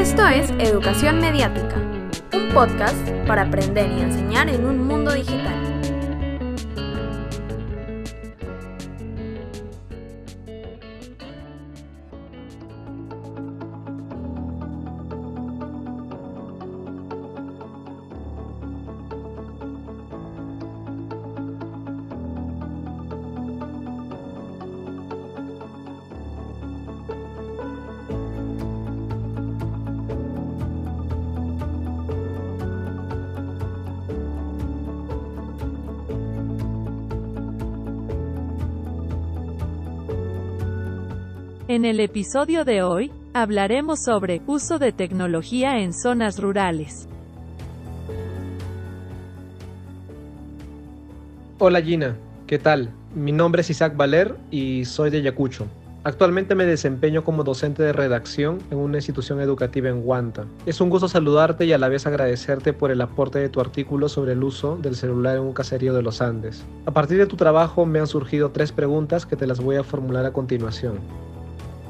Esto es Educación Mediática, un podcast para aprender y enseñar en un mundo digital. En el episodio de hoy, hablaremos sobre uso de tecnología en zonas rurales. Hola Gina, ¿qué tal? Mi nombre es Isaac Valer y soy de Yacucho. Actualmente me desempeño como docente de redacción en una institución educativa en Huanta. Es un gusto saludarte y a la vez agradecerte por el aporte de tu artículo sobre el uso del celular en un caserío de los Andes. A partir de tu trabajo me han surgido tres preguntas que te las voy a formular a continuación.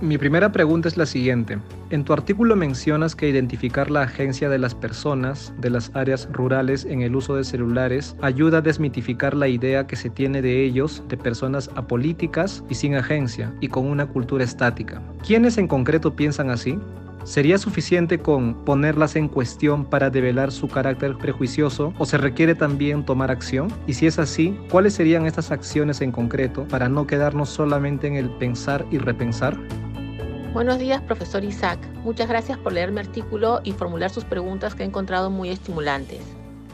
Mi primera pregunta es la siguiente. En tu artículo mencionas que identificar la agencia de las personas de las áreas rurales en el uso de celulares ayuda a desmitificar la idea que se tiene de ellos de personas apolíticas y sin agencia y con una cultura estática. ¿Quiénes en concreto piensan así? ¿Sería suficiente con ponerlas en cuestión para develar su carácter prejuicioso o se requiere también tomar acción? Y si es así, ¿cuáles serían estas acciones en concreto para no quedarnos solamente en el pensar y repensar? Buenos días, profesor Isaac. Muchas gracias por leer mi artículo y formular sus preguntas que he encontrado muy estimulantes.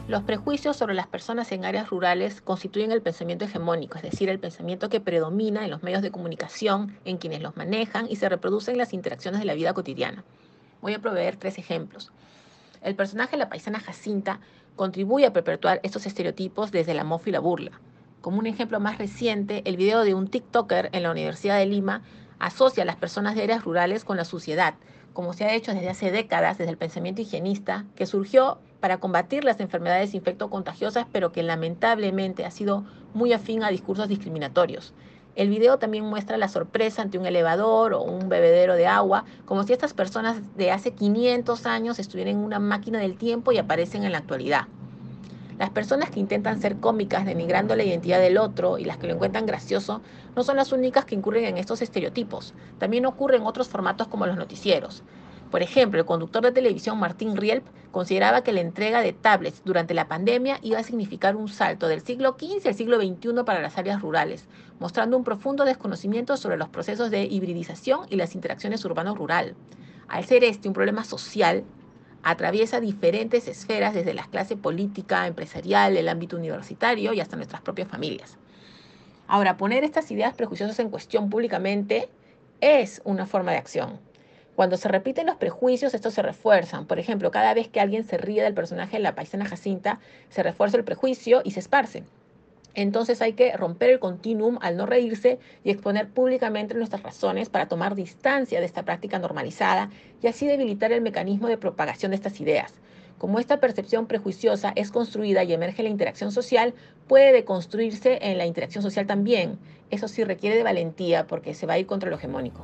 Los prejuicios sobre las personas en áreas rurales constituyen el pensamiento hegemónico, es decir, el pensamiento que predomina en los medios de comunicación, en quienes los manejan y se reproduce en las interacciones de la vida cotidiana. Voy a proveer tres ejemplos. El personaje de la paisana Jacinta contribuye a perpetuar estos estereotipos desde la mofa y la burla. Como un ejemplo más reciente, el video de un TikToker en la Universidad de Lima asocia a las personas de áreas rurales con la suciedad, como se ha hecho desde hace décadas desde el pensamiento higienista, que surgió para combatir las enfermedades infectocontagiosas, pero que lamentablemente ha sido muy afín a discursos discriminatorios. El video también muestra la sorpresa ante un elevador o un bebedero de agua, como si estas personas de hace 500 años estuvieran en una máquina del tiempo y aparecen en la actualidad. Las personas que intentan ser cómicas denigrando la identidad del otro y las que lo encuentran gracioso no son las únicas que incurren en estos estereotipos. También ocurren otros formatos como los noticieros. Por ejemplo, el conductor de televisión Martín Rielp consideraba que la entrega de tablets durante la pandemia iba a significar un salto del siglo XV al siglo XXI para las áreas rurales, mostrando un profundo desconocimiento sobre los procesos de hibridización y las interacciones urbano-rural. Al ser este un problema social, atraviesa diferentes esferas desde la clase política, empresarial, el ámbito universitario y hasta nuestras propias familias. Ahora, poner estas ideas prejuiciosas en cuestión públicamente es una forma de acción. Cuando se repiten los prejuicios, estos se refuerzan. Por ejemplo, cada vez que alguien se ríe del personaje de la paisana Jacinta, se refuerza el prejuicio y se esparce. Entonces hay que romper el continuum al no reírse y exponer públicamente nuestras razones para tomar distancia de esta práctica normalizada y así debilitar el mecanismo de propagación de estas ideas. Como esta percepción prejuiciosa es construida y emerge en la interacción social, puede deconstruirse en la interacción social también. Eso sí requiere de valentía porque se va a ir contra lo hegemónico.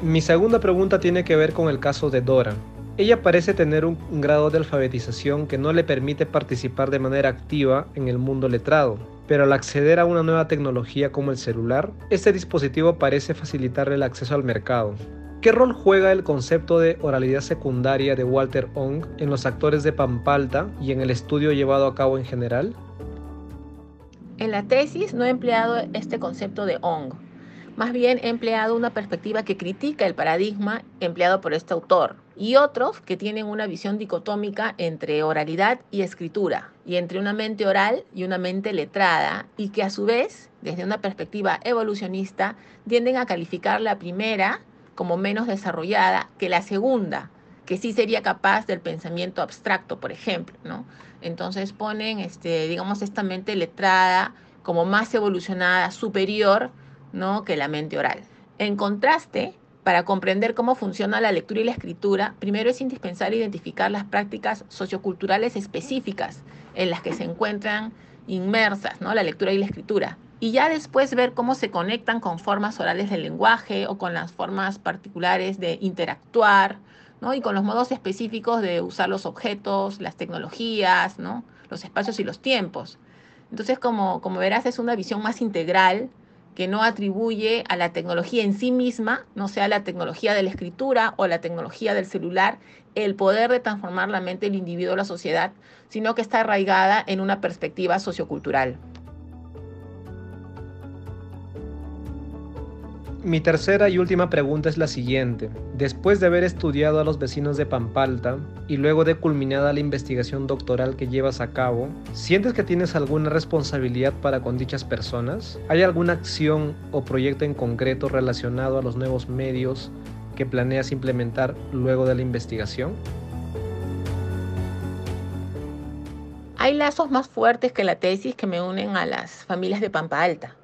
Mi segunda pregunta tiene que ver con el caso de Dora, ella parece tener un, grado de alfabetización que no le permite participar de manera activa en el mundo letrado, pero al acceder a una nueva tecnología como el celular, este dispositivo parece facilitarle el acceso al mercado. ¿Qué rol juega el concepto de oralidad secundaria de Walter Ong en los actores de Pampalta y en el estudio llevado a cabo en general? En la tesis no he empleado este concepto de Ong, más bien he empleado una perspectiva que critica el paradigma empleado por este autor y otros que tienen una visión dicotómica entre oralidad y escritura y entre una mente oral y una mente letrada y que a su vez, desde una perspectiva evolucionista, tienden a calificar la primera como menos desarrollada que la segunda, que sí sería capaz del pensamiento abstracto, por ejemplo, ¿no? Entonces ponen, este, digamos, esta mente letrada como más evolucionada, superior ¿no? que la mente oral. En contraste, para comprender cómo funciona la lectura y la escritura, primero es indispensable identificar las prácticas socioculturales específicas en las que se encuentran inmersas ¿no? la lectura y la escritura. y ya después ver cómo se conectan con formas orales del lenguaje o con las formas particulares de interactuar, ¿no? Y con los modos específicos de usar los objetos, las tecnologías, ¿no? Los espacios y los tiempos. Entonces, como, como verás, es una visión más integral que no atribuye a la tecnología en sí misma, no sea la tecnología de la escritura o la tecnología del celular, el poder de transformar la mente del individuo o la sociedad, sino que está arraigada en una perspectiva sociocultural. Mi tercera y última pregunta es la siguiente. Después de haber estudiado a los vecinos de Pampalta y luego de culminada la investigación doctoral que llevas a cabo, ¿sientes que tienes alguna responsabilidad para con dichas personas? ¿Hay alguna acción o proyecto en concreto relacionado a los nuevos medios que planeas implementar luego de la investigación? Hay lazos más fuertes que la tesis que me unen a las familias de Pampa Alta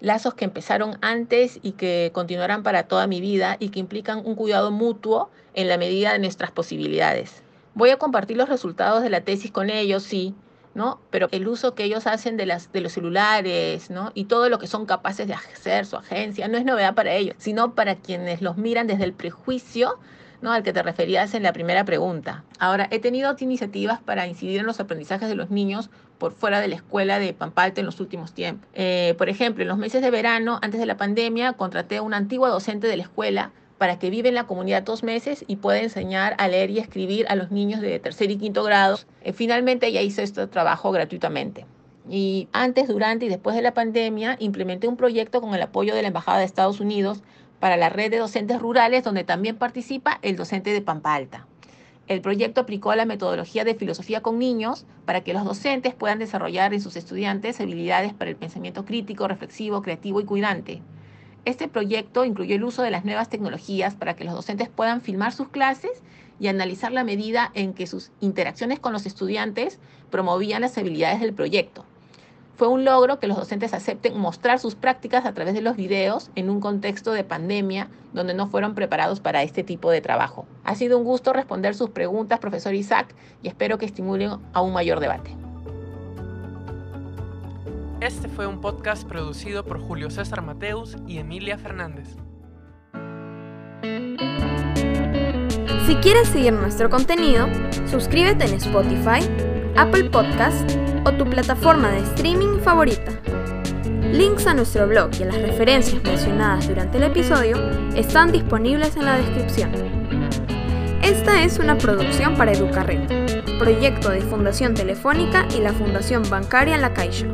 lazos que empezaron antes y que continuarán para toda mi vida y que implican un cuidado mutuo en la medida de nuestras posibilidades. Voy a compartir los resultados de la tesis con ellos, sí, ¿no? Pero el uso que ellos hacen de, las, de los celulares, ¿no? Y todo lo que son capaces de hacer su agencia no es novedad para ellos, sino para quienes los miran desde el prejuicio ¿no? al que te referías en la primera pregunta. Ahora, he tenido iniciativas para incidir en los aprendizajes de los niños por fuera de la escuela de Pampalte en los últimos tiempos. Eh, por ejemplo, en los meses de verano, antes de la pandemia, contraté a una antigua docente de la escuela para que vive en la comunidad dos meses y pueda enseñar a leer y escribir a los niños de tercer y quinto grado. Eh, finalmente ella hizo este trabajo gratuitamente. Y antes, durante y después de la pandemia, implementé un proyecto con el apoyo de la Embajada de Estados Unidos para la red de docentes rurales, donde también participa el docente de Pampa Alta. El proyecto aplicó la metodología de filosofía con niños para que los docentes puedan desarrollar en sus estudiantes habilidades para el pensamiento crítico, reflexivo, creativo y cuidante. Este proyecto incluyó el uso de las nuevas tecnologías para que los docentes puedan filmar sus clases y analizar la medida en que sus interacciones con los estudiantes promovían las habilidades del proyecto. Fue un logro que los docentes acepten mostrar sus prácticas a través de los videos en un contexto de pandemia donde no fueron preparados para este tipo de trabajo. Ha sido un gusto responder sus preguntas, profesor Isaac, y espero que estimulen a un mayor debate. Este fue un podcast producido por Julio César Mateus y Emilia Fernández. Si quieres seguir nuestro contenido, suscríbete en Spotify, Apple Podcast o tu plataforma de streaming favorita. Links a nuestro blog y a las referencias mencionadas durante el episodio están disponibles en la descripción. Esta es una producción para Educarred, proyecto de Fundación Telefónica y la Fundación Bancaria La Caixa.